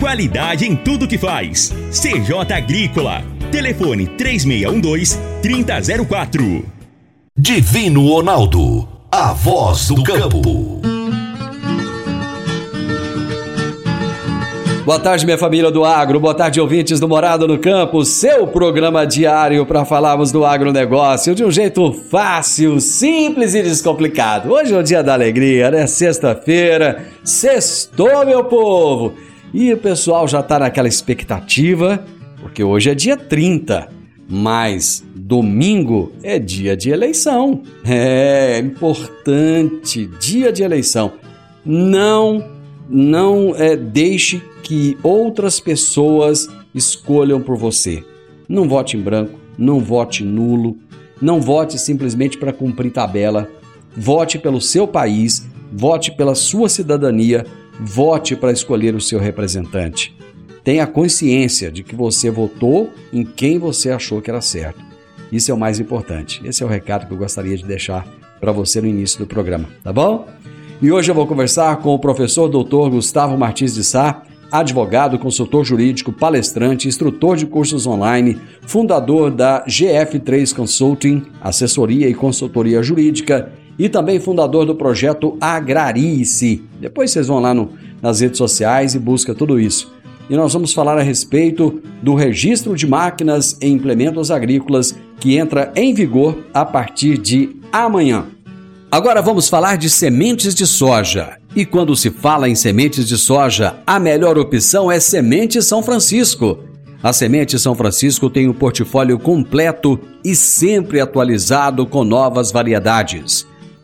Qualidade em tudo que faz. CJ Agrícola. Telefone 3612-3004. Divino Ronaldo. A voz do campo. Boa tarde, minha família do agro. Boa tarde, ouvintes do Morado no Campo. Seu programa diário para falarmos do agronegócio de um jeito fácil, simples e descomplicado. Hoje é o dia da alegria, né? Sexta-feira. Sextou, meu povo! E o pessoal já está naquela expectativa, porque hoje é dia 30, mas domingo é dia de eleição. É importante, dia de eleição. Não não é, deixe que outras pessoas escolham por você. Não vote em branco, não vote nulo, não vote simplesmente para cumprir tabela. Vote pelo seu país, vote pela sua cidadania, vote para escolher o seu representante. Tenha consciência de que você votou em quem você achou que era certo. Isso é o mais importante. Esse é o recado que eu gostaria de deixar para você no início do programa, tá bom? E hoje eu vou conversar com o professor Dr. Gustavo Martins de Sá, advogado, consultor jurídico, palestrante, instrutor de cursos online, fundador da GF3 Consulting, assessoria e consultoria jurídica e também fundador do projeto Agrarice. Depois vocês vão lá no, nas redes sociais e busca tudo isso. E nós vamos falar a respeito do registro de máquinas e implementos agrícolas que entra em vigor a partir de amanhã. Agora vamos falar de sementes de soja. E quando se fala em sementes de soja, a melhor opção é Semente São Francisco. A Semente São Francisco tem um portfólio completo e sempre atualizado com novas variedades.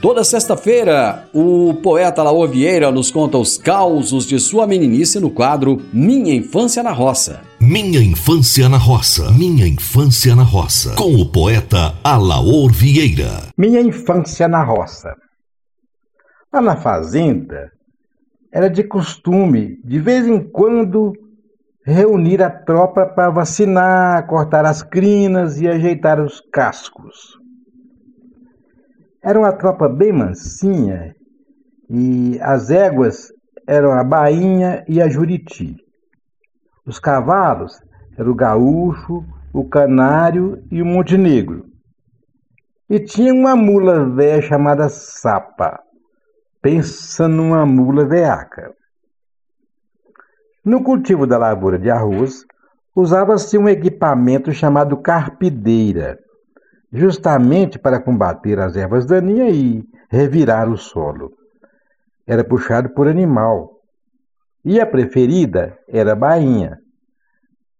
Toda sexta-feira, o poeta Laô Vieira nos conta os causos de sua meninice no quadro Minha Infância na Roça. Minha Infância na Roça. Minha Infância na Roça. Com o poeta Alaor Vieira. Minha Infância na Roça. Lá na fazenda, era de costume, de vez em quando, reunir a tropa para vacinar, cortar as crinas e ajeitar os cascos. Era uma tropa bem mansinha e as éguas eram a bainha e a juriti. Os cavalos eram o gaúcho, o canário e o montenegro. E tinha uma mula velha chamada Sapa. Pensa numa mula veaca. No cultivo da lavoura de arroz, usava-se um equipamento chamado carpideira justamente para combater as ervas daninhas e revirar o solo. Era puxado por animal. E a preferida era a bainha.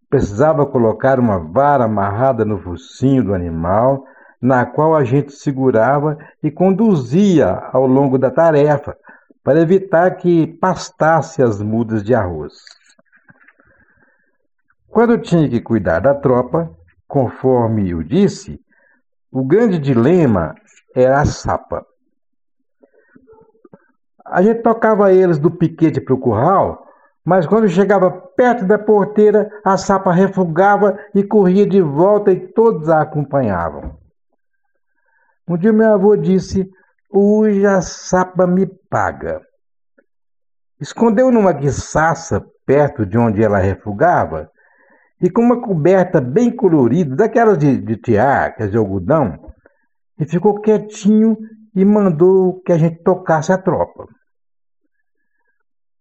Precisava colocar uma vara amarrada no focinho do animal, na qual a gente segurava e conduzia ao longo da tarefa, para evitar que pastasse as mudas de arroz. Quando tinha que cuidar da tropa, conforme eu disse, o grande dilema era a sapa. A gente tocava eles do piquete para o curral, mas quando chegava perto da porteira, a sapa refugava e corria de volta e todos a acompanhavam. Um dia meu avô disse: Hoje a sapa me paga. Escondeu numa guiçaça perto de onde ela refugava e com uma coberta bem colorida, daquelas de, de de algodão, e ficou quietinho e mandou que a gente tocasse a tropa.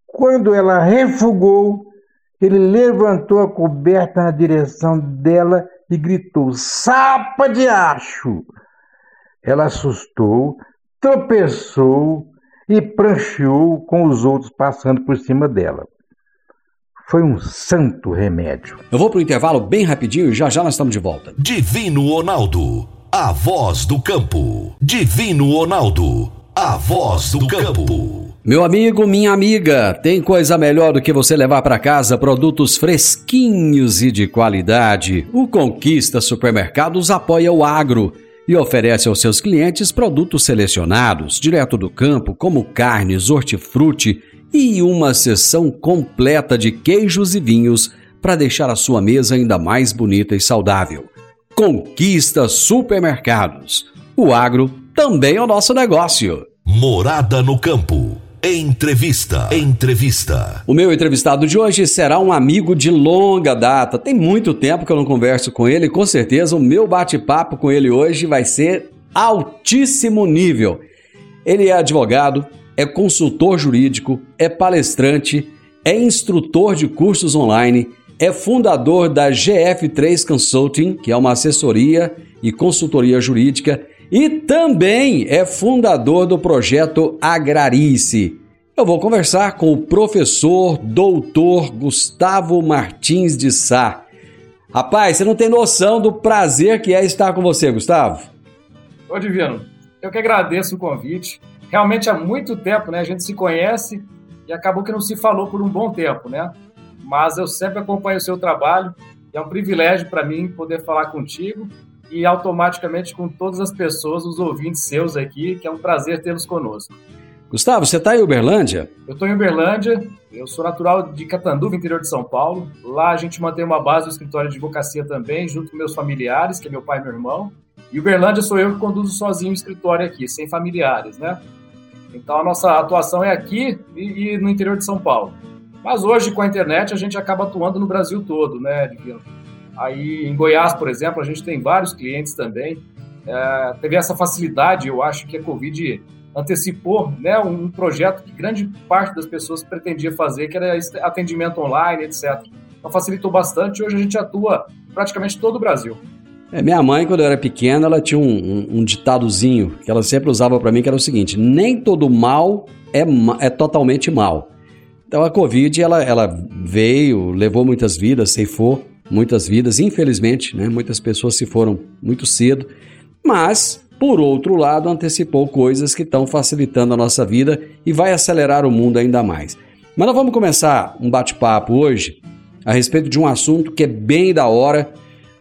Quando ela refugou, ele levantou a coberta na direção dela e gritou: Sapa de acho! Ela assustou, tropeçou e prancheou com os outros passando por cima dela. Foi um santo remédio. Eu vou pro intervalo bem rapidinho e já já nós estamos de volta. Divino Ronaldo, a voz do campo. Divino Ronaldo, a voz do campo. Meu amigo, minha amiga, tem coisa melhor do que você levar para casa produtos fresquinhos e de qualidade. O Conquista Supermercados apoia o agro e oferece aos seus clientes produtos selecionados, direto do campo, como carnes, hortifruti e uma seção completa de queijos e vinhos para deixar a sua mesa ainda mais bonita e saudável. Conquista Supermercados. O agro também é o nosso negócio. Morada no campo. Entrevista. Entrevista. O meu entrevistado de hoje será um amigo de longa data. Tem muito tempo que eu não converso com ele. Com certeza o meu bate-papo com ele hoje vai ser altíssimo nível. Ele é advogado, é consultor jurídico, é palestrante, é instrutor de cursos online, é fundador da GF3 Consulting, que é uma assessoria e consultoria jurídica e também é fundador do projeto Agrarice. Eu vou conversar com o professor doutor Gustavo Martins de Sá. Rapaz, você não tem noção do prazer que é estar com você, Gustavo. Ô Divino, eu que agradeço o convite. Realmente há muito tempo, né? A gente se conhece e acabou que não se falou por um bom tempo, né? Mas eu sempre acompanho o seu trabalho e é um privilégio para mim poder falar contigo e automaticamente com todas as pessoas, os ouvintes seus aqui, que é um prazer tê-los conosco. Gustavo, você está em Uberlândia? Eu estou em Uberlândia, eu sou natural de Catanduva, interior de São Paulo. Lá a gente mantém uma base do escritório de advocacia também, junto com meus familiares, que é meu pai e meu irmão. E Uberlândia sou eu que conduzo sozinho o escritório aqui, sem familiares, né? Então a nossa atuação é aqui e, e no interior de São Paulo. Mas hoje, com a internet, a gente acaba atuando no Brasil todo, né, Divino? Aí em Goiás, por exemplo, a gente tem vários clientes também. É, teve essa facilidade, eu acho que a Covid antecipou né, um projeto que grande parte das pessoas pretendia fazer, que era atendimento online, etc. Então facilitou bastante. Hoje a gente atua praticamente todo o Brasil. É, minha mãe, quando eu era pequena, ela tinha um, um, um ditadozinho que ela sempre usava para mim, que era o seguinte: nem todo mal é, é totalmente mal. Então a Covid ela, ela veio, levou muitas vidas, ceifou muitas vidas, infelizmente, né? Muitas pessoas se foram muito cedo, mas por outro lado, antecipou coisas que estão facilitando a nossa vida e vai acelerar o mundo ainda mais. Mas nós vamos começar um bate-papo hoje a respeito de um assunto que é bem da hora,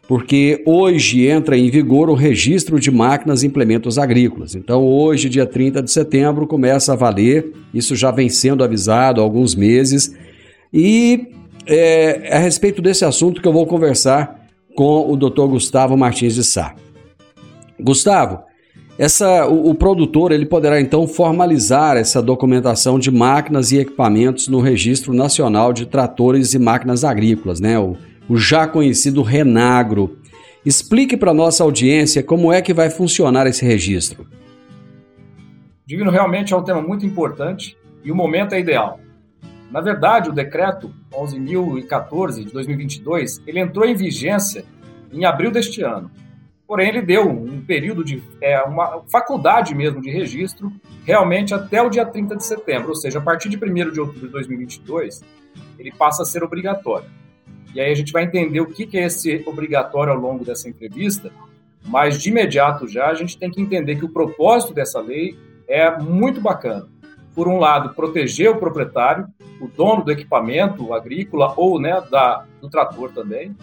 porque hoje entra em vigor o registro de máquinas e implementos agrícolas. Então, hoje, dia 30 de setembro, começa a valer, isso já vem sendo avisado há alguns meses, e é, a respeito desse assunto que eu vou conversar com o Dr. Gustavo Martins de Sá. Gustavo, essa, o, o, produtor ele poderá então formalizar essa documentação de máquinas e equipamentos no Registro Nacional de Tratores e Máquinas Agrícolas, né? o, o já conhecido Renagro. Explique para nossa audiência como é que vai funcionar esse registro. Divino, realmente é um tema muito importante e o momento é ideal. Na verdade, o decreto 11.014 de 2022, ele entrou em vigência em abril deste ano. Porém, ele deu um período de é, uma faculdade mesmo de registro realmente até o dia 30 de setembro, ou seja, a partir de 1 de outubro de 2022, ele passa a ser obrigatório. E aí a gente vai entender o que é esse obrigatório ao longo dessa entrevista, mas de imediato já a gente tem que entender que o propósito dessa lei é muito bacana por um lado, proteger o proprietário, o dono do equipamento agrícola ou né, da, do trator também,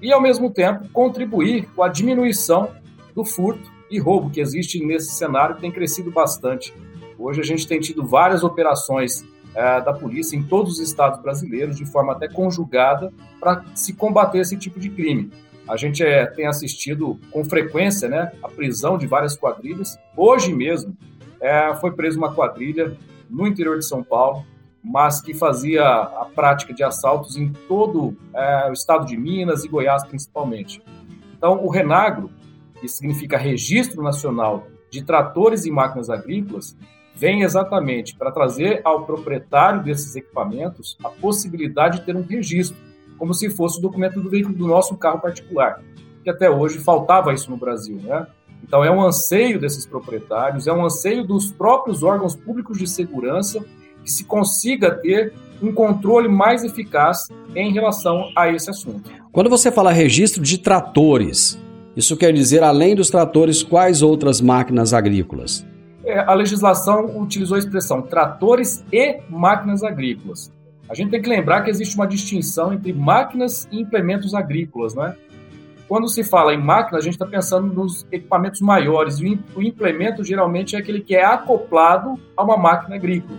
e, ao mesmo tempo, contribuir com a diminuição do furto e roubo que existe nesse cenário que tem crescido bastante. Hoje a gente tem tido várias operações da polícia em todos os estados brasileiros, de forma até conjugada, para se combater esse tipo de crime. A gente é, tem assistido com frequência né, a prisão de várias quadrilhas. Hoje mesmo é, foi presa uma quadrilha no interior de São Paulo, mas que fazia a prática de assaltos em todo é, o estado de Minas e Goiás, principalmente. Então, o Renagro, que significa Registro Nacional de Tratores e Máquinas Agrícolas, vem exatamente para trazer ao proprietário desses equipamentos a possibilidade de ter um registro, como se fosse o documento do veículo do nosso carro particular, que até hoje faltava isso no Brasil, né? Então é um anseio desses proprietários, é um anseio dos próprios órgãos públicos de segurança que se consiga ter um controle mais eficaz em relação a esse assunto. Quando você fala registro de tratores, isso quer dizer, além dos tratores, quais outras máquinas agrícolas? É, a legislação utilizou a expressão tratores e máquinas agrícolas. A gente tem que lembrar que existe uma distinção entre máquinas e implementos agrícolas, né? Quando se fala em máquina, a gente está pensando nos equipamentos maiores. O implemento geralmente é aquele que é acoplado a uma máquina agrícola.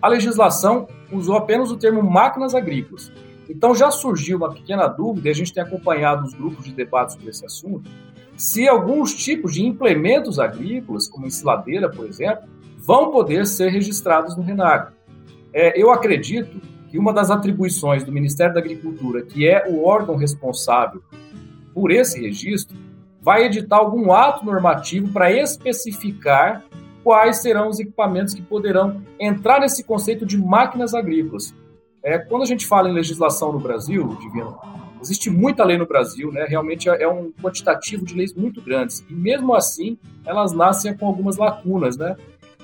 A legislação usou apenas o termo máquinas agrícolas. Então já surgiu uma pequena dúvida, e a gente tem acompanhado os grupos de debate sobre esse assunto, se alguns tipos de implementos agrícolas, como ensiladeira, por exemplo, vão poder ser registrados no RENAG. É, eu acredito que uma das atribuições do Ministério da Agricultura, que é o órgão responsável por esse registro, vai editar algum ato normativo para especificar quais serão os equipamentos que poderão entrar nesse conceito de máquinas agrícolas. É, quando a gente fala em legislação no Brasil, Divino, existe muita lei no Brasil, né? realmente é, é um quantitativo de leis muito grandes, e mesmo assim elas nascem com algumas lacunas. Né?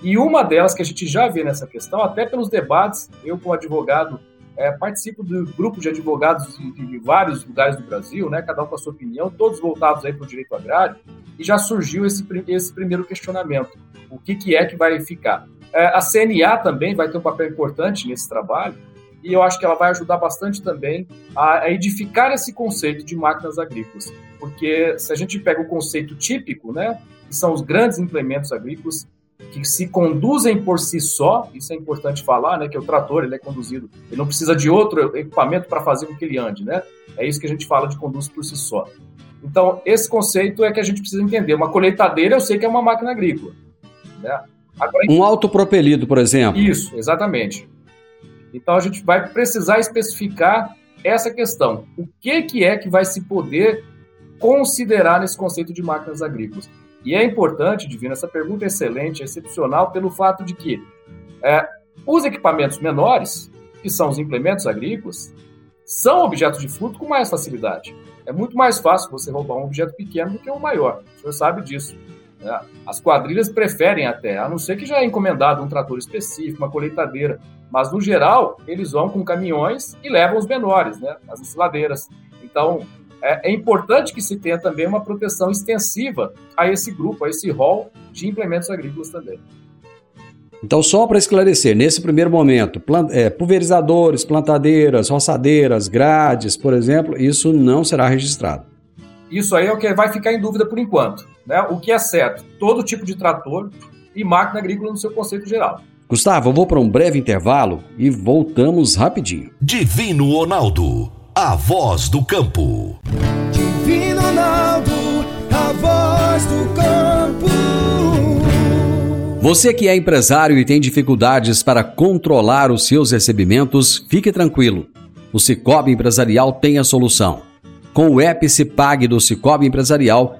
E uma delas que a gente já vê nessa questão, até pelos debates, eu como advogado é, participo do grupo de advogados de, de, vários lugares do Brasil, né, cada um com a sua opinião, todos voltados aí para o direito agrário, e já surgiu esse, esse primeiro questionamento: o que, que é que vai ficar? É, a CNA também vai ter um papel importante nesse trabalho, e eu acho que ela vai ajudar bastante também a, a edificar esse conceito de máquinas agrícolas, porque se a gente pega o conceito típico, né, que são os grandes implementos agrícolas, que se conduzem por si só, isso é importante falar, né, que o trator ele é conduzido, ele não precisa de outro equipamento para fazer com que ele ande, né? É isso que a gente fala de conduz por si só. Então, esse conceito é que a gente precisa entender. Uma colheitadeira eu sei que é uma máquina agrícola. Né? Agora, um autopropelido, por exemplo. Isso, exatamente. Então, a gente vai precisar especificar essa questão. O que, que é que vai se poder considerar nesse conceito de máquinas agrícolas? E é importante, Divino, essa pergunta é excelente, é excepcional, pelo fato de que é, os equipamentos menores, que são os implementos agrícolas, são objetos de furto com mais facilidade. É muito mais fácil você roubar um objeto pequeno do que um maior. O senhor sabe disso. Né? As quadrilhas preferem até, a não ser que já é encomendado um trator específico, uma colheitadeira. Mas, no geral, eles vão com caminhões e levam os menores, né? as ensiladeiras. Então, é, é, importante que se tenha também uma proteção extensiva a esse grupo, a esse rol de implementos agrícolas também. Então, só para esclarecer, nesse primeiro momento, é, pulverizadores, plantadeiras, roçadeiras, grades, por exemplo, isso não será registrado. Isso aí é o que vai ficar em dúvida por enquanto. Né? O que é certo, todo tipo de trator e máquina agrícola no seu conceito geral. Gustavo, eu vou para um breve intervalo e voltamos rapidinho. Divino Ronaldo a voz do campo. Divino Ronaldo, a voz do campo. Você que é empresário e tem dificuldades para controlar os seus recebimentos, fique tranquilo. O Cicobi Empresarial tem a solução. Com o Epicipag do Cicobi Empresarial,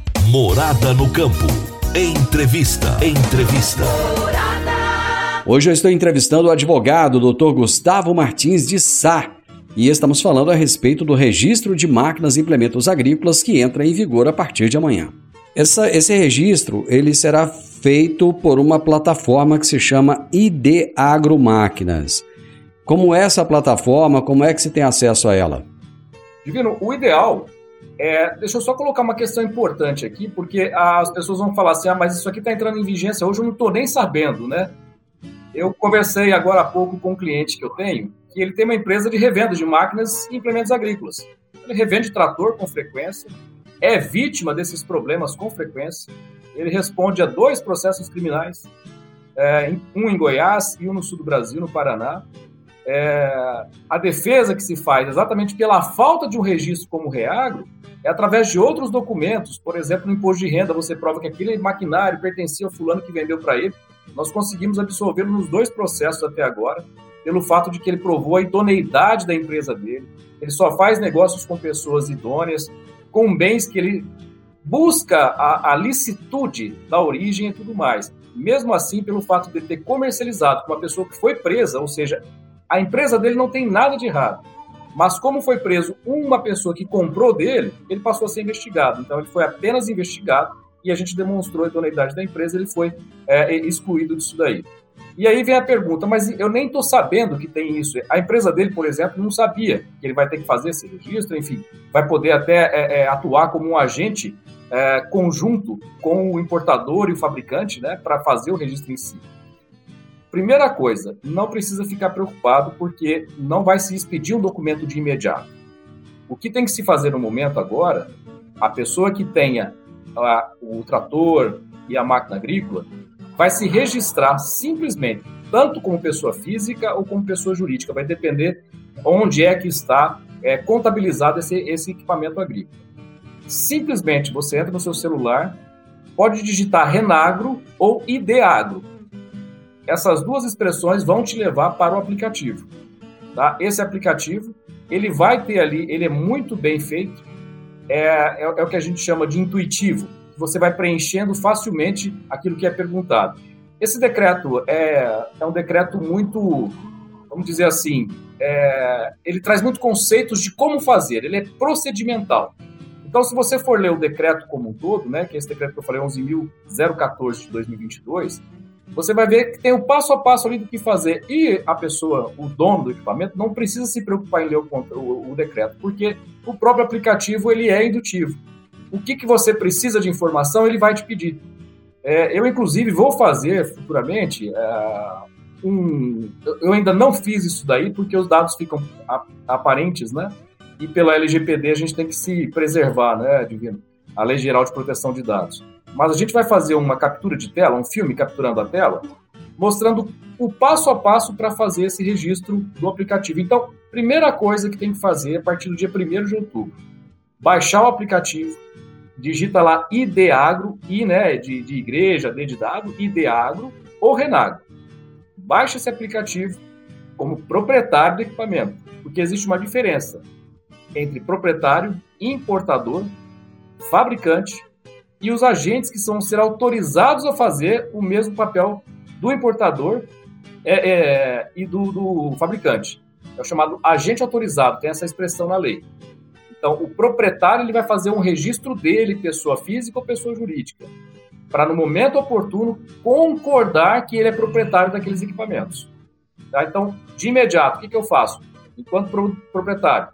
Morada no campo. Entrevista. Entrevista. Hoje eu estou entrevistando o advogado Dr. Gustavo Martins de Sá e estamos falando a respeito do registro de máquinas e implementos agrícolas que entra em vigor a partir de amanhã. Essa, esse registro ele será feito por uma plataforma que se chama ID Agromáquinas. Como é essa plataforma? Como é que se tem acesso a ela? Divino, o ideal é. Deixa eu só colocar uma questão importante aqui, porque as pessoas vão falar assim: ah, mas isso aqui está entrando em vigência hoje, eu não estou nem sabendo, né? Eu conversei agora há pouco com um cliente que eu tenho, que ele tem uma empresa de revenda de máquinas e implementos agrícolas. Ele revende trator com frequência, é vítima desses problemas com frequência, ele responde a dois processos criminais é, um em Goiás e um no sul do Brasil, no Paraná. É, a defesa que se faz exatamente pela falta de um registro como Reagro é através de outros documentos, por exemplo, no imposto de renda, você prova que aquele maquinário pertencia ao fulano que vendeu para ele. Nós conseguimos absolvê-lo nos dois processos até agora, pelo fato de que ele provou a idoneidade da empresa dele, ele só faz negócios com pessoas idôneas, com bens que ele busca a, a licitude da origem e tudo mais. Mesmo assim, pelo fato de ter comercializado com uma pessoa que foi presa, ou seja, a empresa dele não tem nada de errado. Mas como foi preso uma pessoa que comprou dele, ele passou a ser investigado. Então ele foi apenas investigado e a gente demonstrou a idoneidade da empresa, ele foi é, excluído disso daí. E aí vem a pergunta, mas eu nem estou sabendo que tem isso. A empresa dele, por exemplo, não sabia que ele vai ter que fazer esse registro, enfim, vai poder até é, é, atuar como um agente é, conjunto com o importador e o fabricante, né, para fazer o registro em si. Primeira coisa, não precisa ficar preocupado porque não vai se expedir um documento de imediato. O que tem que se fazer no momento agora, a pessoa que tenha a, o trator e a máquina agrícola vai se registrar simplesmente, tanto como pessoa física ou como pessoa jurídica, vai depender onde é que está é, contabilizado esse, esse equipamento agrícola. Simplesmente você entra no seu celular, pode digitar Renagro ou Ideagro. Essas duas expressões vão te levar para o aplicativo. Tá? Esse aplicativo, ele vai ter ali, ele é muito bem feito, é, é, é o que a gente chama de intuitivo. Você vai preenchendo facilmente aquilo que é perguntado. Esse decreto é, é um decreto muito, vamos dizer assim, é, ele traz muitos conceitos de como fazer, ele é procedimental. Então, se você for ler o decreto como um todo, né, que é esse decreto que eu falei, 11.014 de 2022, você vai ver que tem o passo a passo ali do que fazer. E a pessoa, o dono do equipamento, não precisa se preocupar em ler o, o, o decreto, porque o próprio aplicativo ele é indutivo. O que, que você precisa de informação, ele vai te pedir. É, eu, inclusive, vou fazer futuramente é, um. Eu ainda não fiz isso daí, porque os dados ficam aparentes, né? e pela LGPD a gente tem que se preservar, né, Divino? A Lei Geral de Proteção de Dados. Mas a gente vai fazer uma captura de tela, um filme capturando a tela, mostrando o passo a passo para fazer esse registro do aplicativo. Então, primeira coisa que tem que fazer a partir do dia 1 de outubro, baixar o aplicativo, digita lá IDAgro, I né, de, de igreja, D de dado, IDAgro ou Renagro. Baixa esse aplicativo como proprietário do equipamento, porque existe uma diferença entre proprietário, importador, fabricante e os agentes que são ser autorizados a fazer o mesmo papel do importador é, é, e do, do, fabricante. É o chamado agente autorizado, tem essa expressão na lei. Então, o proprietário ele vai fazer um registro dele, pessoa física ou pessoa jurídica, para no momento oportuno concordar que ele é proprietário daqueles equipamentos. Tá? Então, de imediato, o que, que eu faço? Enquanto proprietário,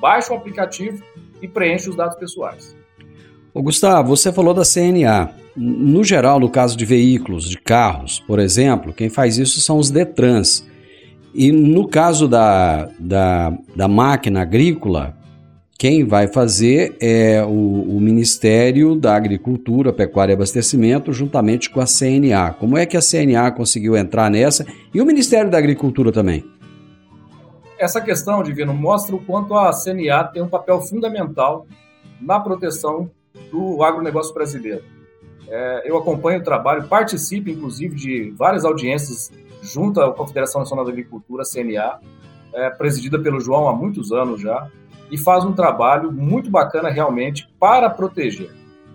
baixa o aplicativo e preenche os dados pessoais. Ô Gustavo, você falou da CNA. No geral, no caso de veículos, de carros, por exemplo, quem faz isso são os Detrans. E no caso da, da, da máquina agrícola, quem vai fazer é o, o, Ministério da Agricultura, Pecuária e Abastecimento, juntamente com a CNA. Como é que a CNA conseguiu entrar nessa? E o Ministério da Agricultura também? essa questão, Divino, mostra o quanto a CNA tem um papel fundamental na proteção do agronegócio brasileiro. É, eu acompanho o trabalho, participo, inclusive, de várias audiências junto à Confederação Nacional da Agricultura, CNA, é, presidida pelo João há muitos anos já, e faz um trabalho muito bacana realmente para proteger.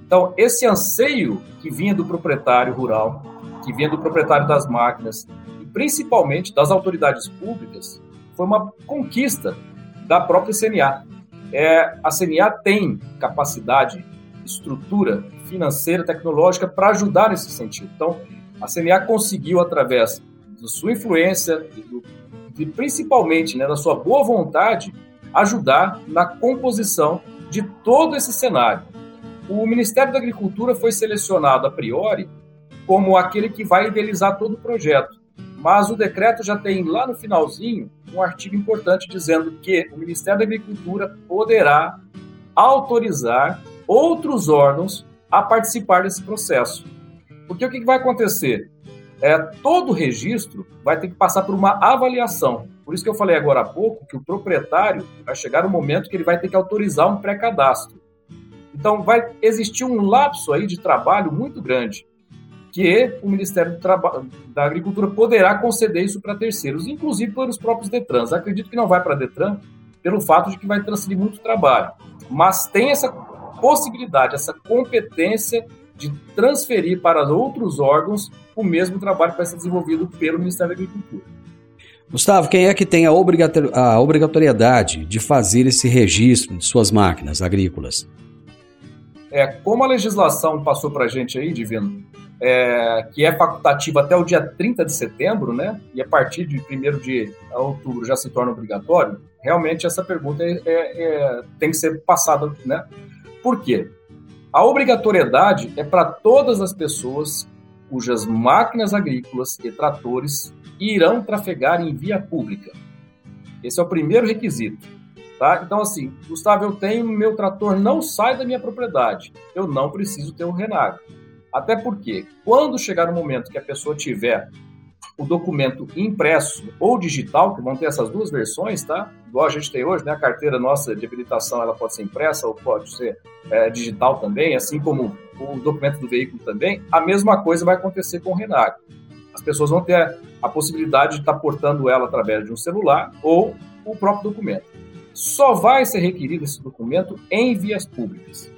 Então, esse anseio que vinha do proprietário rural, que vinha do proprietário das máquinas, e principalmente das autoridades públicas, foi uma conquista da própria CNA. É, a CNA tem capacidade, estrutura financeira, tecnológica para ajudar nesse sentido. Então, a CNA conseguiu, através da sua influência e, principalmente né, da sua boa vontade, ajudar na composição de todo esse cenário. O Ministério da Agricultura foi selecionado a priori como aquele que vai idealizar todo o projeto. Mas o decreto já tem lá no finalzinho um artigo importante dizendo que o Ministério da Agricultura poderá autorizar outros órgãos a participar desse processo. Porque o que vai acontecer? é, todo registro vai ter que passar por uma avaliação. Por isso que eu falei agora há pouco que o proprietário vai chegar um momento que ele vai ter que autorizar um pré-cadastro. Então vai existir um lapso aí de trabalho muito grande que o Ministério da Agricultura poderá conceder isso para terceiros, inclusive pelos próprios Detrans. Acredito que não vai para Detran pelo fato de que vai transferir muito trabalho, mas tem essa possibilidade, essa competência de transferir para outros órgãos o mesmo trabalho que vai ser desenvolvido pelo Ministério da Agricultura. Gustavo, quem é que tem a, obrigatoriedade de fazer esse registro de suas máquinas agrícolas? É, como a legislação passou para a gente aí, Divino, é, que é facultativa até o dia 30 de setembro, né? E a partir de 1 de outubro já se torna obrigatório, realmente essa pergunta é, é, é, tem que ser passada, né? Por quê? A obrigatoriedade é para todas as pessoas cujas máquinas agrícolas e tratores irão trafegar em via pública. Esse é o primeiro requisito. Tá? Então, assim, Gustavo, eu tenho meu trator, não sai da minha propriedade. Eu não preciso ter um Renago. Até porque, quando chegar o momento que a pessoa tiver o documento impresso ou digital, que vão ter essas duas versões, tá? Igual a gente tem hoje, né? A carteira nossa de habilitação ela pode ser impressa ou pode ser é, digital também, assim como o documento do veículo também. A mesma coisa vai acontecer com o Renago. As pessoas vão ter a possibilidade de estar portando ela através de um celular ou o próprio documento. Só vai ser requerido esse documento em vias públicas.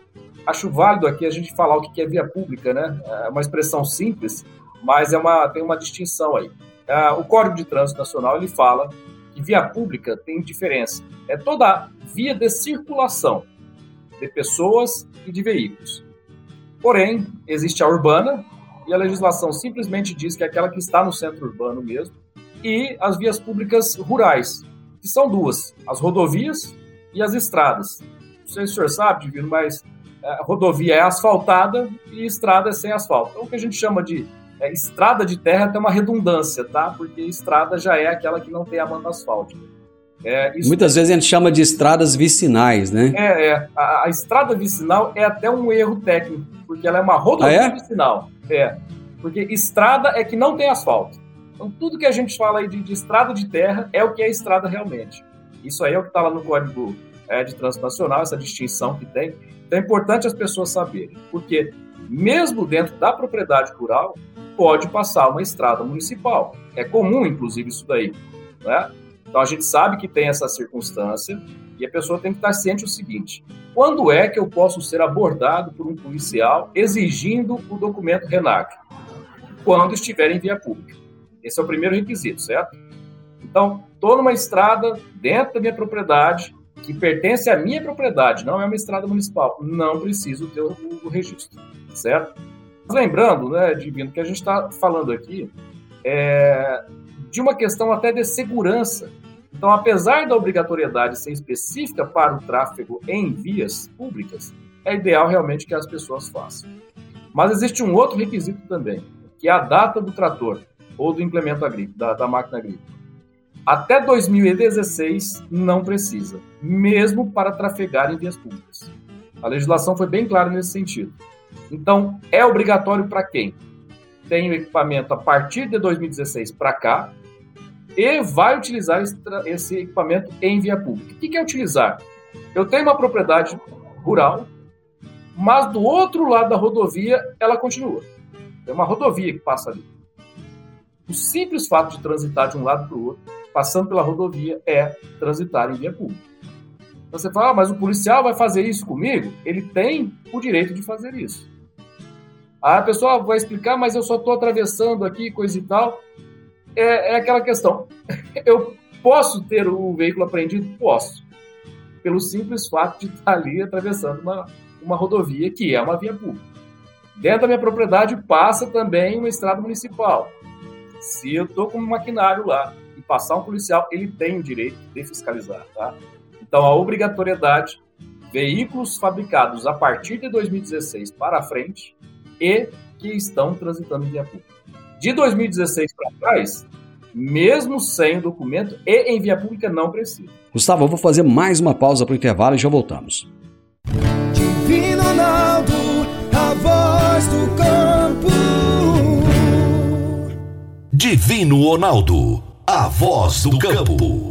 Acho válido aqui a gente falar o que é via pública, né? É uma expressão simples, mas é uma, tem uma distinção aí. É, o Código de Trânsito Nacional ele fala que via pública tem diferença. É toda via de circulação de pessoas e de veículos. Porém, existe a urbana, e a legislação simplesmente diz que é aquela que está no centro urbano mesmo, e as vias públicas rurais, que são duas, as rodovias e as estradas. Não sei se o senhor sabe, Divino, mas é, rodovia é asfaltada e estrada é sem asfalto. Então, o que a gente chama de é, estrada de terra tem uma redundância, tá? Porque estrada já é aquela que não tem a manta asfáltica. É, Muitas vezes a gente chama de estradas vicinais, né? É, é. A, a, estrada vicinal é até um erro técnico, porque ela é uma rodovia ah, é? vicinal. É. Porque estrada é que não tem asfalto. Então, tudo que a gente fala aí de, de estrada de terra é o que é estrada realmente. Isso aí é o que está lá no Código é, de Trânsito Nacional, essa distinção que tem. Então, é importante as pessoas saberem, porque mesmo dentro da propriedade rural, pode passar uma estrada municipal. É comum, inclusive, isso daí. Né? Então, a gente sabe que tem essa circunstância e a pessoa tem que estar ciente o seguinte: quando é que eu posso ser abordado por um policial exigindo o documento RENAC? Quando estiver em via pública. Esse é o primeiro requisito, certo? Então, estou numa estrada dentro da minha propriedade, que pertence à minha propriedade, não é uma estrada municipal. Não preciso ter o, registro, certo? Lembrando, né, Divino, que a gente está falando aqui é, de uma questão até de segurança. Então, apesar da obrigatoriedade ser específica para o tráfego em vias públicas, é ideal realmente que as pessoas façam. Mas existe um outro requisito também, que é a data do trator ou do implemento agrícola, da, da máquina agrícola. Até 2016 não precisa, mesmo para trafegar em vias públicas. A legislação foi bem clara nesse sentido. Então, é obrigatório para quem tem o equipamento a partir de 2016 para cá e vai utilizar esse equipamento em via pública. O que é utilizar? Eu tenho uma propriedade rural, mas do outro lado da rodovia ela continua. É uma rodovia que passa ali. O simples fato de transitar de um lado para o outro passando pela rodovia é transitar em via pública. Então você fala, ah, mas o policial vai fazer isso comigo? Ele tem o direito de fazer isso. Aí a pessoa vai explicar, mas eu só estou atravessando aqui, coisa e tal. É, é aquela questão. Eu posso ter o veículo apreendido? Posso. Pelo simples fato de estar ali atravessando uma, uma rodovia que é uma via pública. Dentro da minha propriedade passa também uma estrada municipal. Se eu estou com um maquinário lá e passar um policial, ele tem o direito de fiscalizar, tá? Então, a obrigatoriedade, veículos fabricados a partir de 2016 para frente e que estão transitando em via pública. De 2016 para trás, mesmo sem o documento e em via pública, não precisa. Gustavo, eu vou fazer mais uma pausa para o intervalo e já voltamos. Divino Ronaldo, a voz do campo. Divino Ronaldo, a voz do campo.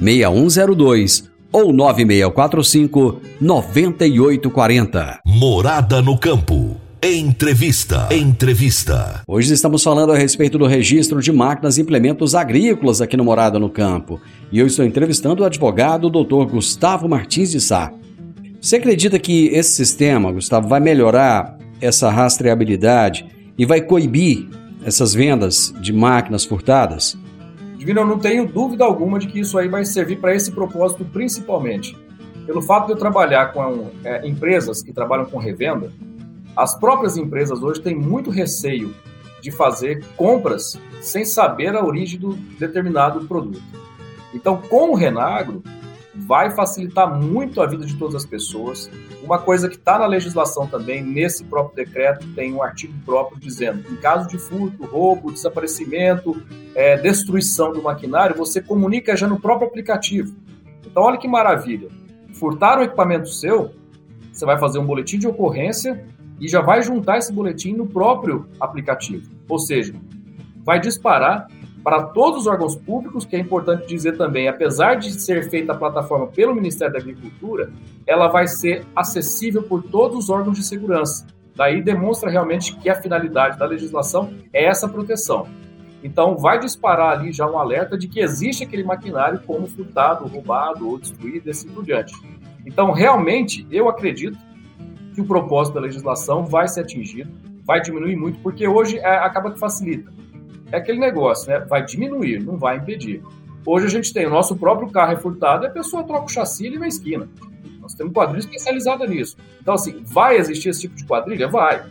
3612-6102 ou 9645-9840. Morada no campo. Entrevista. Entrevista. Hoje estamos falando a respeito do registro de máquinas e implementos agrícolas aqui no Morada no Campo. E eu estou entrevistando o advogado Dr. Gustavo Martins de Sá. Você acredita que esse sistema, Gustavo, vai melhorar essa rastreabilidade e vai coibir essas vendas de máquinas furtadas? Divino, eu não tenho dúvida alguma de que isso aí vai servir para esse propósito principalmente. Pelo fato de eu trabalhar com é, empresas que trabalham com revenda, as próprias empresas hoje têm muito receio de fazer compras sem saber a origem do determinado produto. Então, com o Renagro, vai facilitar muito a vida de todas as pessoas. Uma coisa que está na legislação também, nesse próprio decreto, tem um artigo próprio dizendo que em caso de furto, roubo, desaparecimento, é, destruição do maquinário, você comunica já no próprio aplicativo. Então, olha que maravilha. Furtaram o equipamento seu, você vai fazer um boletim de ocorrência e já vai juntar esse boletim no próprio aplicativo. Ou seja, vai disparar para todos os órgãos públicos, que é importante dizer também, apesar de ser feita a plataforma pelo Ministério da Agricultura, ela vai ser acessível por todos os órgãos de segurança. Daí demonstra realmente que a finalidade da legislação é essa proteção. Então, vai disparar ali já um alerta de que existe aquele maquinário como furtado, roubado ou destruído e assim por diante. Então, realmente, eu acredito que o propósito da legislação vai ser atingido, vai diminuir muito, porque hoje é, acaba que facilita é aquele negócio, né? Vai diminuir, não vai impedir. Hoje a gente tem o nosso próprio carro é furtado e a pessoa troca o chassi ali na esquina. Nós temos quadrilha especializada nisso. Então, assim, vai existir esse tipo de quadrilha? Vai.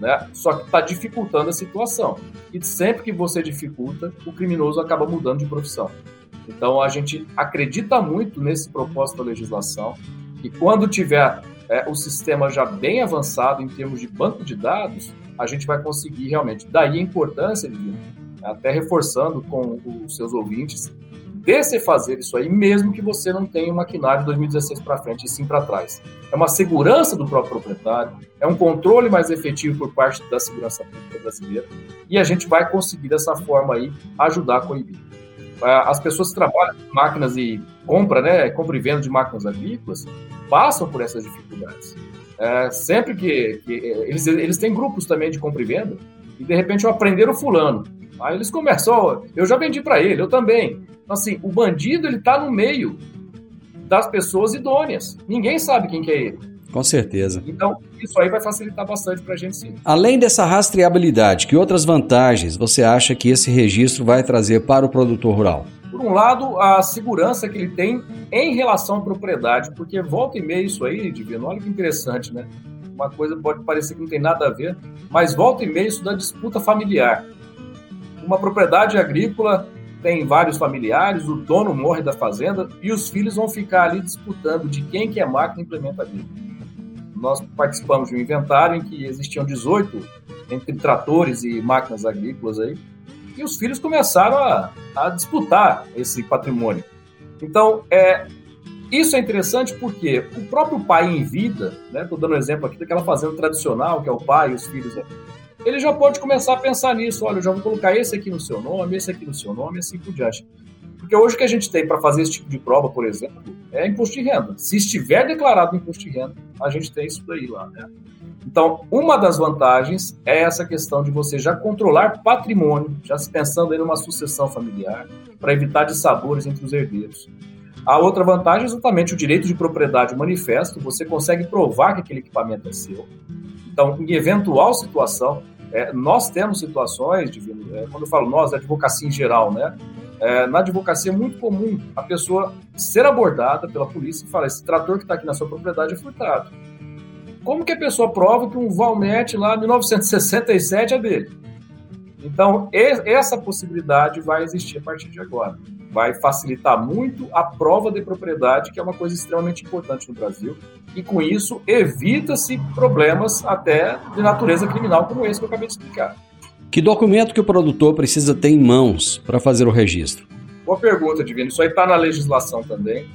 Né? Só que está dificultando a situação. E sempre que você dificulta, o criminoso acaba mudando de profissão. Então, a gente acredita muito nesse propósito da legislação e quando tiver é, o sistema já bem avançado em termos de banco de dados, a gente vai conseguir realmente. Daí a importância, Divino, até reforçando com os seus ouvintes, de se fazer isso aí, mesmo que você não tenha um maquinário de 2016 para frente e sim para trás. É uma segurança do próprio proprietário, é um controle mais efetivo por parte da segurança pública brasileira e a gente vai conseguir dessa forma aí ajudar a coibir. As pessoas que trabalham com máquinas e compra, né, compra e venda de máquinas agrícolas, passam por essas dificuldades. É, sempre que, que, eles, eles têm grupos também de compra e venda, e de repente eu aprender o fulano. Aí eles começam, eu já vendi para ele, eu também. Então, assim, o bandido ele tá no meio das pessoas idôneas. Ninguém sabe quem que é ele. Com certeza. Então, isso aí vai facilitar bastante para a gente sim. Além dessa rastreabilidade, que outras vantagens você acha que esse registro vai trazer para o produtor rural? Por um lado, a segurança que ele tem em relação à propriedade, porque volta e meia isso aí, Divino, olha que interessante, né? Uma coisa pode parecer que não tem nada a ver, mas volta e meia isso da disputa familiar. Uma propriedade agrícola tem vários familiares, o dono morre da fazenda e os filhos vão ficar ali disputando de quem que é máquina e implemento agrícola. Nós participamos de um inventário em que existiam 18 entre tratores e máquinas agrícolas aí, e os filhos começaram a, a disputar esse patrimônio. Então, é, isso é interessante porque o próprio pai em vida, estou né, dando um exemplo aqui daquela fazenda tradicional, que é o pai e os filhos, ele já pode começar a pensar nisso. Olha, eu já vou colocar esse aqui no seu nome, esse aqui no seu nome, assim por diante. Porque hoje o que a gente tem para fazer esse tipo de prova, por exemplo, é imposto de renda. Se estiver declarado imposto de renda, a gente tem isso daí lá. Né? Então, uma das vantagens é essa questão de você já controlar patrimônio, já se pensando em uma sucessão familiar, para evitar dissabores entre os herdeiros. A outra vantagem é exatamente o direito de propriedade manifesto, você consegue provar que aquele equipamento é seu. Então, em eventual situação, é, nós temos situações, Divino, é, quando eu falo nós, é advocacia em geral, né? É, na advocacia é muito comum a pessoa ser abordada pela polícia e falar: esse trator que está aqui na sua propriedade é furtado. Como que a pessoa prova que um Valmet lá, 1967, é dele? Então, essa possibilidade vai existir a partir de agora. Vai facilitar muito a prova de propriedade, que é uma coisa extremamente importante no Brasil. E com isso, evita-se problemas até de natureza criminal, como esse que eu acabei de explicar. Que documento que o produtor precisa ter em mãos para fazer o registro? Boa pergunta, Divino. Isso aí está na legislação também.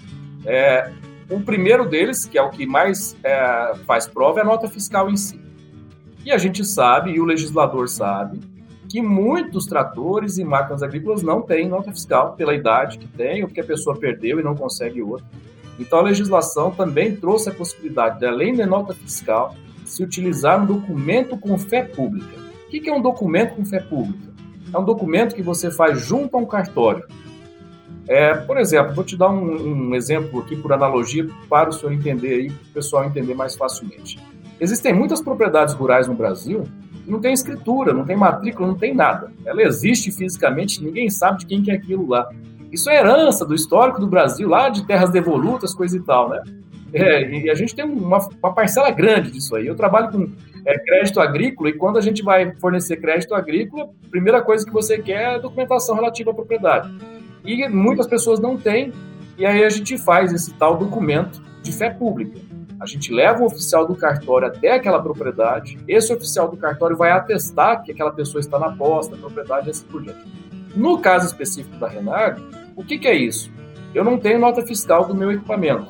É, o primeiro deles, que é o que mais é, faz prova, é a nota fiscal em si. E a gente sabe, e o legislador sabe, que muitos tratores e máquinas agrícolas não têm nota fiscal pela idade que tem ou porque a pessoa perdeu e não consegue outra. Então a legislação também trouxe a possibilidade de, além da nota fiscal, se utilizar um documento com fé pública. O que é um documento com fé pública? É um documento que você faz junto a um cartório. É, por exemplo, vou te dar um, um, exemplo aqui por analogia para o senhor entender para o pessoal entender mais facilmente. Existem muitas propriedades rurais no Brasil não tem escritura, não tem matrícula, não tem nada. Ela existe fisicamente, ninguém sabe de quem que é aquilo lá. Isso é herança do histórico do Brasil, lá de terras devolutas, coisa e tal, né? É, e a gente tem uma, uma, parcela grande disso aí. Eu trabalho com é, crédito agrícola e quando a gente vai fornecer crédito agrícola, a primeira coisa que você quer é documentação relativa à propriedade. E muitas pessoas não têm, e aí a gente faz esse tal documento de fé pública. A gente leva o oficial do cartório até aquela propriedade, esse oficial do cartório vai atestar que aquela pessoa está na posse da propriedade e assim por diante. No caso específico da Renard, o que, que é isso? Eu não tenho nota fiscal do meu equipamento.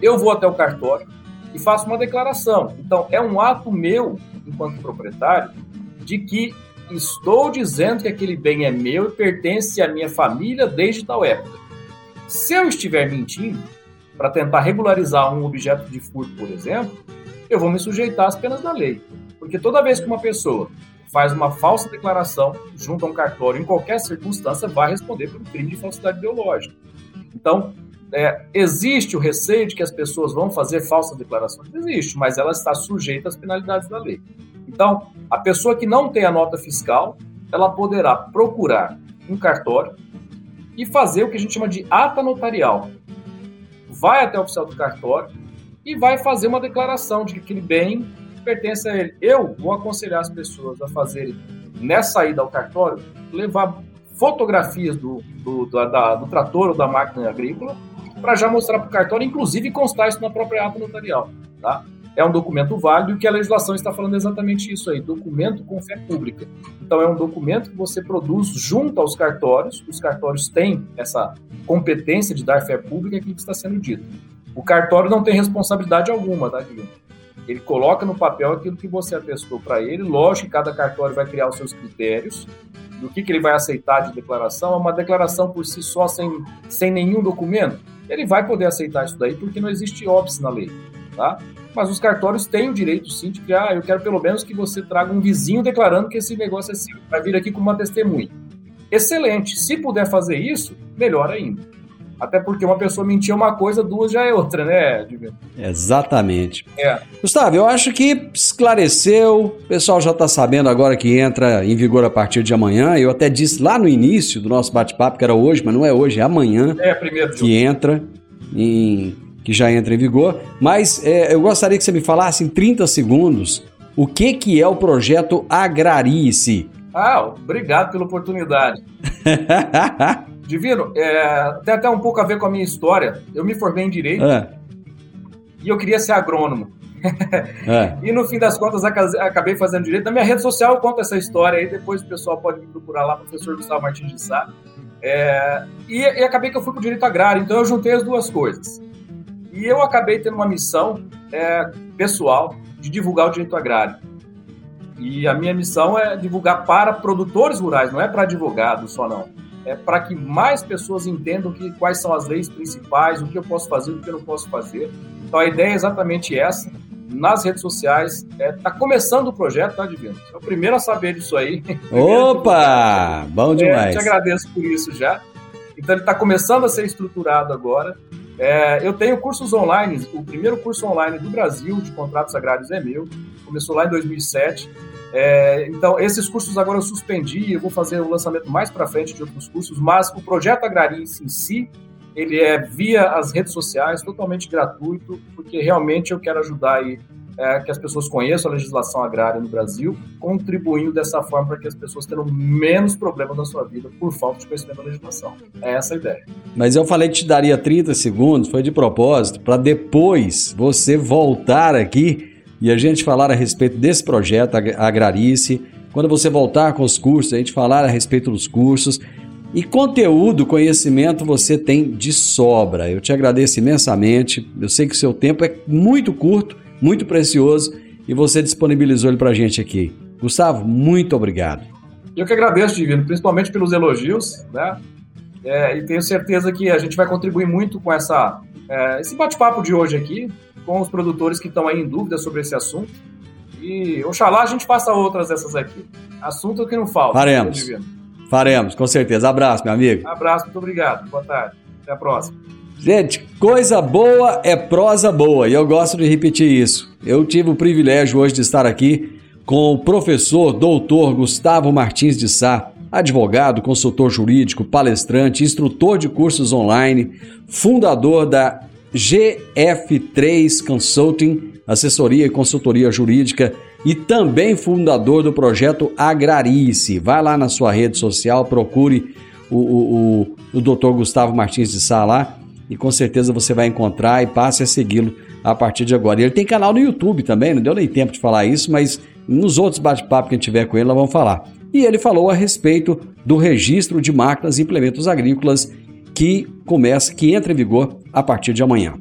Eu vou até o cartório e faço uma declaração. Então, é um ato meu, enquanto proprietário, de que estou dizendo que aquele bem é meu e pertence à minha família desde tal época. Se eu estiver mentindo, para tentar regularizar um objeto de furto, por exemplo, eu vou me sujeitar às penas da lei. Porque toda vez que uma pessoa faz uma falsa declaração junto a um cartório, em qualquer circunstância, vai responder por um crime de falsidade ideológica. Então, é, existe o receio de que as pessoas vão fazer falsas declarações? Existe, mas ela está sujeita às penalidades da lei. Então, a pessoa que não tem a nota fiscal, ela poderá procurar um cartório e fazer o que a gente chama de ata notarial, vai até o oficial do cartório e vai fazer uma declaração de que aquele bem pertence a ele. Eu vou aconselhar as pessoas a fazerem, nessa ida ao cartório, levar fotografias do, do, do, da, do trator ou da máquina agrícola para já mostrar para o cartório, inclusive constar isso na própria ata notarial. Tá? É um documento válido e que a legislação está falando exatamente isso aí, documento com fé pública. Então é um documento que você produz junto aos cartórios, os cartórios têm essa competência de dar fé pública que está sendo dito. O cartório não tem responsabilidade alguma, tá, Guilherme? Ele coloca no papel aquilo que você atestou para ele. Lógico que cada cartório vai criar os seus critérios do que, que ele vai aceitar de declaração. É uma declaração por si só, sem, sem nenhum documento. Ele vai poder aceitar isso daí porque não existe óbice na lei. Tá? mas os cartórios têm o direito sim de que, ah, eu quero pelo menos que você traga um vizinho declarando que esse negócio é seu, vai vir aqui como uma testemunha. Excelente, se puder fazer isso, melhor ainda. Até porque uma pessoa mentir uma coisa, duas já é outra, né, Edmir? Exatamente. É. Gustavo, eu acho que esclareceu. O pessoal já está sabendo agora que entra em vigor a partir de amanhã. Eu até disse lá no início do nosso bate-papo que era hoje, mas não é hoje, é amanhã. É, primeiro. Que entra em que já entra em vigor, mas é, eu gostaria que você me falasse em 30 segundos o que, que é o projeto Agrarice. Ah, obrigado pela oportunidade. Divino, é, tem até um pouco a ver com a minha história. Eu me formei em Direito é. e eu queria ser agrônomo. É. E no fim das contas acabei fazendo direito. Na minha rede social eu conto essa história aí, depois o pessoal pode me procurar lá, professor Gustavo Martins de Sá. É, e, e acabei que eu fui para o direito agrário, então eu juntei as duas coisas. E eu acabei tendo uma missão é, pessoal de divulgar o direito agrário. E a minha missão é divulgar para produtores rurais, não é para advogados só não. É para que mais pessoas entendam que, quais são as leis principais, o que eu posso fazer, o que eu não posso fazer. Então a ideia é exatamente essa. Nas redes sociais, está é, tá começando o projeto, tá, Divino? É o primeiro a saber disso aí. Opa! Bom demais. É, te agradeço por isso já. Então ele está começando a ser estruturado agora. É, eu tenho cursos online, o primeiro curso online do Brasil de contratos agrários é meu, começou lá em 2007. É, então, esses cursos agora eu suspendi, eu vou fazer o lançamento mais para frente de outros cursos, mas o projeto Agrarice em si, ele é via as redes sociais, totalmente gratuito, porque realmente eu quero ajudar aí é, que as pessoas conheçam a legislação agrária no Brasil, contribuindo dessa forma para que as pessoas tenham menos problemas na sua vida por falta de conhecimento da legislação. É essa a ideia. Mas eu falei que te daria 30 segundos, foi de propósito, para depois você voltar aqui e a gente falar a respeito desse projeto Agrarice. Quando você voltar com os cursos, a gente falar a respeito dos cursos. E conteúdo, conhecimento você tem de sobra. Eu te agradeço imensamente. Eu sei que o seu tempo é muito curto muito precioso e você disponibilizou ele para a gente aqui. Gustavo, muito obrigado. Eu que agradeço, Divino, principalmente pelos elogios, né? É, e tenho certeza que a gente vai contribuir muito com essa, é, esse bate-papo de hoje aqui, com os produtores que estão aí em dúvida sobre esse assunto. E oxalá a gente faça outras dessas aqui. Assunto que não falta. Faremos. Faremos, com certeza. Abraço, meu amigo. Abraço, muito obrigado. Boa tarde. Até a próxima. Gente, coisa boa é prosa boa e eu gosto de repetir isso. Eu tive o privilégio hoje de estar aqui com o professor doutor Gustavo Martins de Sá, advogado, consultor jurídico, palestrante, instrutor de cursos online, fundador da GF3 Consulting, assessoria e consultoria jurídica e também fundador do projeto Agrarice. Vai lá na sua rede social, procure o, o, o, o Dr. Gustavo Martins de Sá lá e com certeza você vai encontrar e passe a segui-lo a partir de agora. Ele tem canal no YouTube também, não deu nem tempo de falar isso, mas nos outros bate-papos que a gente tiver com ele, nós vamos falar. E ele falou a respeito do registro de máquinas e implementos agrícolas que começa, que entra em vigor a partir de amanhã.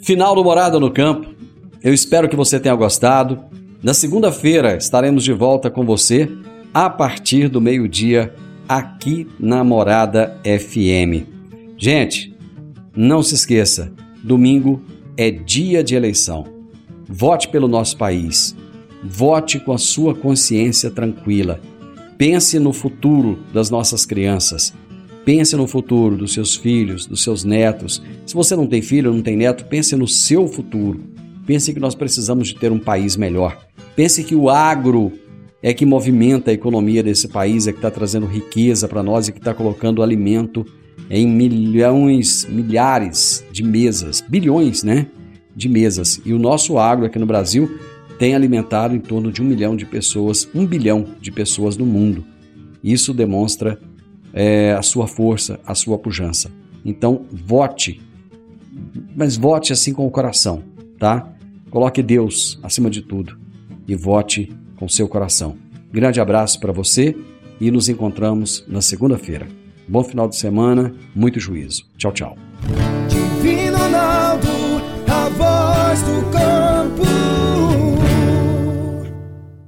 Final do Morada no Campo. Eu espero que você tenha gostado. Na segunda-feira estaremos de volta com você a partir do meio-dia aqui na Morada FM. Gente, não se esqueça, domingo é dia de eleição. Vote pelo nosso país. Vote com a sua consciência tranquila. Pense no futuro das nossas crianças. Pense no futuro dos seus filhos, dos seus netos. Se você não tem filho, não tem neto, pense no seu futuro. Pense que nós precisamos de ter um país melhor. Pense que o agro é que movimenta a economia desse país, é que está trazendo riqueza para nós e que está colocando alimento em milhões, milhares de mesas, bilhões, né, de mesas. E o nosso agro aqui no Brasil tem alimentado em torno de um milhão de pessoas, um bilhão de pessoas no mundo. Isso demonstra é, a sua força, a sua pujança. Então, vote, mas vote assim com o coração, tá? Coloque Deus acima de tudo e vote com seu coração. Grande abraço para você e nos encontramos na segunda-feira. Bom final de semana, muito juízo. Tchau, tchau. Divino Ronaldo, a voz do campo.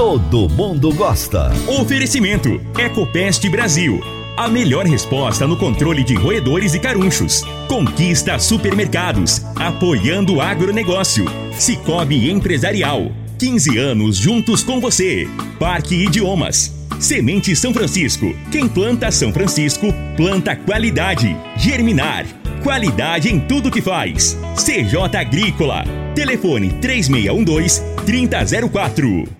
Todo mundo gosta. Oferecimento: Ecopest Brasil. A melhor resposta no controle de roedores e carunchos. Conquista supermercados. Apoiando o agronegócio. Cicobi Empresarial. 15 anos juntos com você. Parque Idiomas. Semente São Francisco. Quem planta São Francisco, planta qualidade. Germinar. Qualidade em tudo que faz. CJ Agrícola. Telefone 3612 3004.